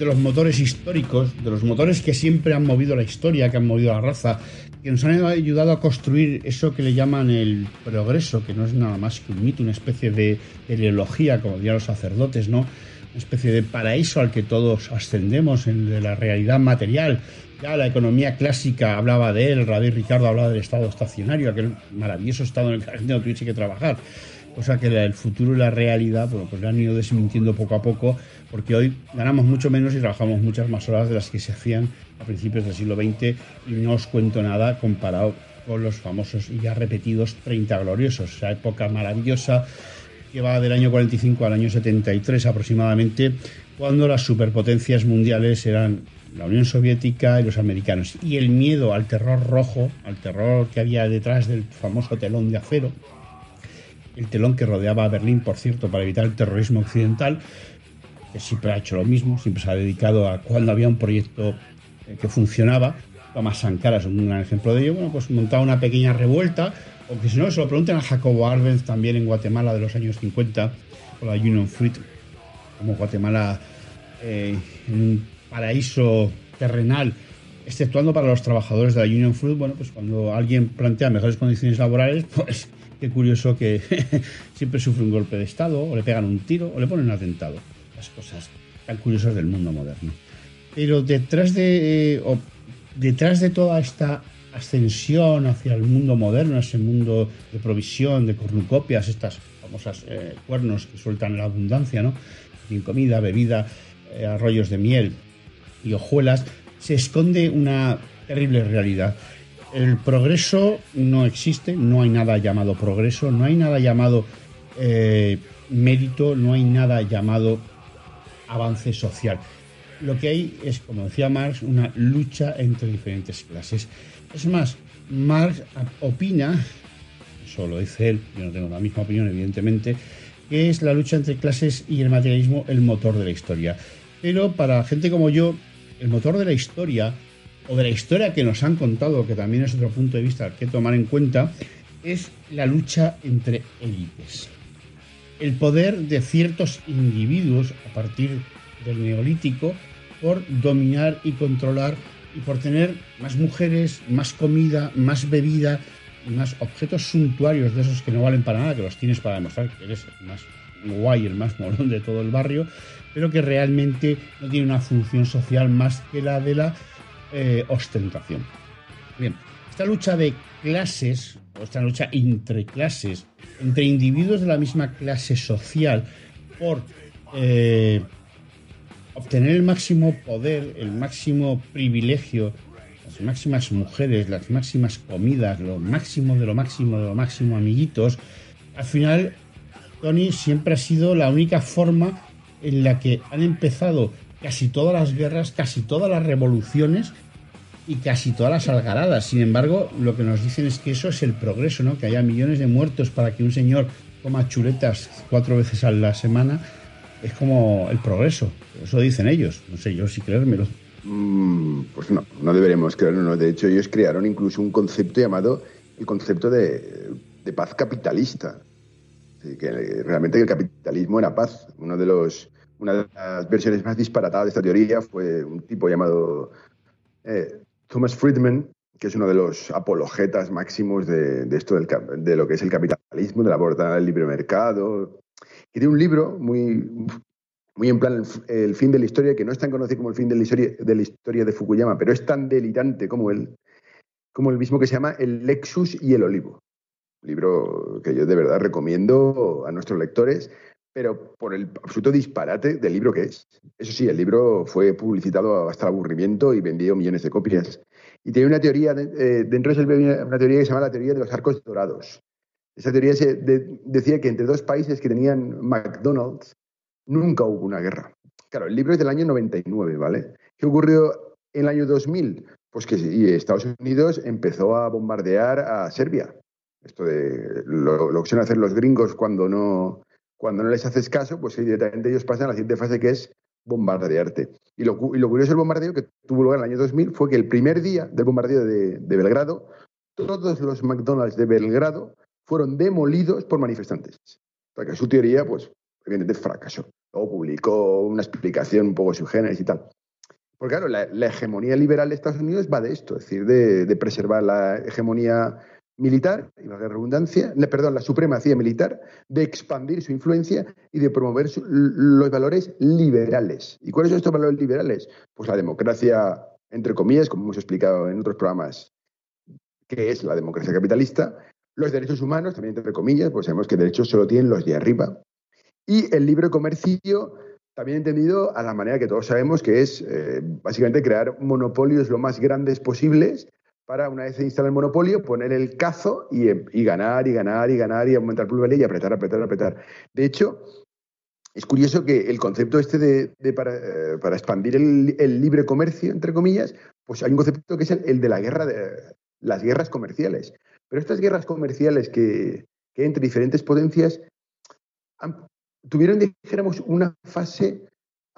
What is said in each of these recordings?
De los motores históricos, de los motores que siempre han movido la historia, que han movido la raza, que nos han ayudado a construir eso que le llaman el progreso, que no es nada más que un mito, una especie de teleología, como dirían los sacerdotes, ¿no? Una especie de paraíso al que todos ascendemos, en la realidad material. Ya la economía clásica hablaba de él, Rabí Ricardo hablaba del estado estacionario, aquel maravilloso estado en el que la gente no tuviese que trabajar cosa que el futuro y la realidad bueno, pues han ido desmintiendo poco a poco, porque hoy ganamos mucho menos y trabajamos muchas más horas de las que se hacían a principios del siglo XX y no os cuento nada comparado con los famosos y ya repetidos 30 gloriosos, esa época maravillosa que va del año 45 al año 73 aproximadamente, cuando las superpotencias mundiales eran la Unión Soviética y los americanos. Y el miedo al terror rojo, al terror que había detrás del famoso telón de acero, el telón que rodeaba a Berlín, por cierto, para evitar el terrorismo occidental, que siempre ha hecho lo mismo, siempre se ha dedicado a cuando había un proyecto eh, que funcionaba. Thomas Sankara es un gran ejemplo de ello. Bueno, pues montaba una pequeña revuelta, o si no, se lo pregunten a Jacobo Arbenz también en Guatemala de los años 50, con la Union Fruit, como Guatemala eh, en un paraíso terrenal, exceptuando para los trabajadores de la Union Fruit. Bueno, pues cuando alguien plantea mejores condiciones laborales, pues Qué curioso que siempre sufre un golpe de Estado, o le pegan un tiro, o le ponen un atentado. Las cosas tan curiosas del mundo moderno. Pero detrás de, eh, detrás de toda esta ascensión hacia el mundo moderno, ese mundo de provisión, de cornucopias, estas famosas eh, cuernos que sueltan la abundancia, ¿no? Sin comida, bebida, eh, arroyos de miel y hojuelas, se esconde una terrible realidad el progreso no existe, no hay nada llamado progreso, no hay nada llamado eh, mérito, no hay nada llamado avance social. Lo que hay es, como decía Marx, una lucha entre diferentes clases. Es más, Marx opina, eso lo dice él, yo no tengo la misma opinión, evidentemente, que es la lucha entre clases y el materialismo el motor de la historia. Pero para gente como yo, el motor de la historia o de la historia que nos han contado, que también es otro punto de vista que tomar en cuenta, es la lucha entre élites. El poder de ciertos individuos a partir del neolítico por dominar y controlar y por tener más mujeres, más comida, más bebida más objetos suntuarios de esos que no valen para nada, que los tienes para demostrar que eres el más guay, el más molón de todo el barrio, pero que realmente no tiene una función social más que la de la eh, ostentación. Bien, esta lucha de clases, o esta lucha entre clases, entre individuos de la misma clase social, por eh, obtener el máximo poder, el máximo privilegio, las máximas mujeres, las máximas comidas, lo máximo de lo máximo de lo máximo, amiguitos, al final, Tony siempre ha sido la única forma en la que han empezado casi todas las guerras, casi todas las revoluciones y casi todas las algaradas. Sin embargo, lo que nos dicen es que eso es el progreso, ¿no? Que haya millones de muertos para que un señor coma chuletas cuatro veces a la semana es como el progreso. Eso dicen ellos. No sé yo si creérmelo. Mm, pues no, no deberemos creerlo. De hecho, ellos crearon incluso un concepto llamado el concepto de, de paz capitalista. que realmente el capitalismo era paz. Uno de los una de las versiones más disparatadas de esta teoría fue un tipo llamado eh, Thomas Friedman, que es uno de los apologetas máximos de, esto del, de lo que es el capitalismo, de la portada del libre mercado, y tiene un libro muy, muy en plan el, fin de la historia, que no es tan conocido como el fin de la historia de, la historia de Fukuyama, pero es tan delirante como él, como el mismo que se llama El Lexus y el Olivo. Un libro que yo de verdad recomiendo a nuestros lectores pero por el absoluto disparate del libro que es. Eso sí, el libro fue publicitado hasta el aburrimiento y vendió millones de copias. Y tenía una teoría, eh, dentro de eso una teoría que se llama la teoría de los arcos dorados. Esa teoría se decía que entre dos países que tenían McDonald's nunca hubo una guerra. Claro, el libro es del año 99, ¿vale? ¿Qué ocurrió en el año 2000? Pues que Estados Unidos empezó a bombardear a Serbia. Esto de lo, lo que suelen hacer los gringos cuando no, cuando no les haces caso, pues directamente ellos pasan a la siguiente fase que es bombardearte. Y lo, curioso del bombardeo que tuvo lugar en el año 2000 fue que el primer día del bombardeo de, Belgrado, todos los McDonald's de Belgrado fueron demolidos por manifestantes. O que su teoría, pues, evidentemente fracasó. Luego publicó una explicación un poco subgéneris y tal. Porque claro, la, hegemonía liberal de Estados Unidos va de esto, es decir, de preservar la hegemonía militar, y la redundancia, perdón, la supremacía militar, de expandir su influencia y de promover los valores liberales. ¿Y cuáles son estos valores liberales? Pues la democracia, entre comillas, como hemos explicado en otros programas, que es la democracia capitalista, los derechos humanos, también entre comillas, pues sabemos que derechos solo tienen los de arriba, y el libre comercio, también entendido a la manera que todos sabemos que es eh, básicamente crear monopolios lo más grandes posibles para, una vez se instala el monopolio, poner el cazo y, ganar y ganar y ganar y aumentar plusvalía y apretar, apretar, apretar. De hecho, es curioso que el concepto este de, para, eh, expandir el, libre comercio, entre comillas, pues hay un concepto que es el, de la guerra, de, las guerras comerciales. Pero estas guerras comerciales que, que entre diferentes potencias tuvieron, dijéramos, una fase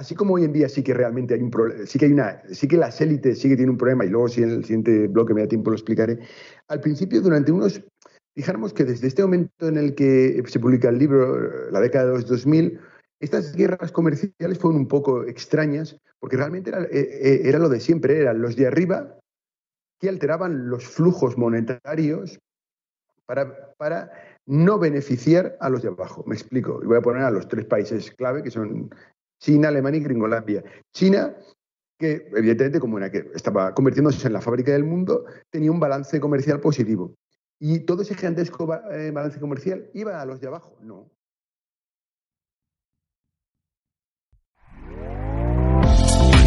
así como hoy en día sí que realmente hay un problema, sí que hay una, sí que las élites sí que tienen un problema, y luego si en el siguiente bloque me da tiempo lo explicaré. Al principio, durante unos, dijéramos que desde este momento en el que se publica el libro, la década de los 2000, estas guerras comerciales fueron un poco extrañas, porque realmente era, eh, eh, era lo de siempre, eran los de arriba que alteraban los flujos monetarios para, para no beneficiar a los de abajo. Me explico. Y voy a poner a los tres países clave, que son China, Alemania y Gringolandia. China, que evidentemente como era que estaba convirtiéndose en la fábrica del mundo, tenía un balance comercial positivo. Y todo ese gigantesco eh, balance comercial iba a los de abajo. No,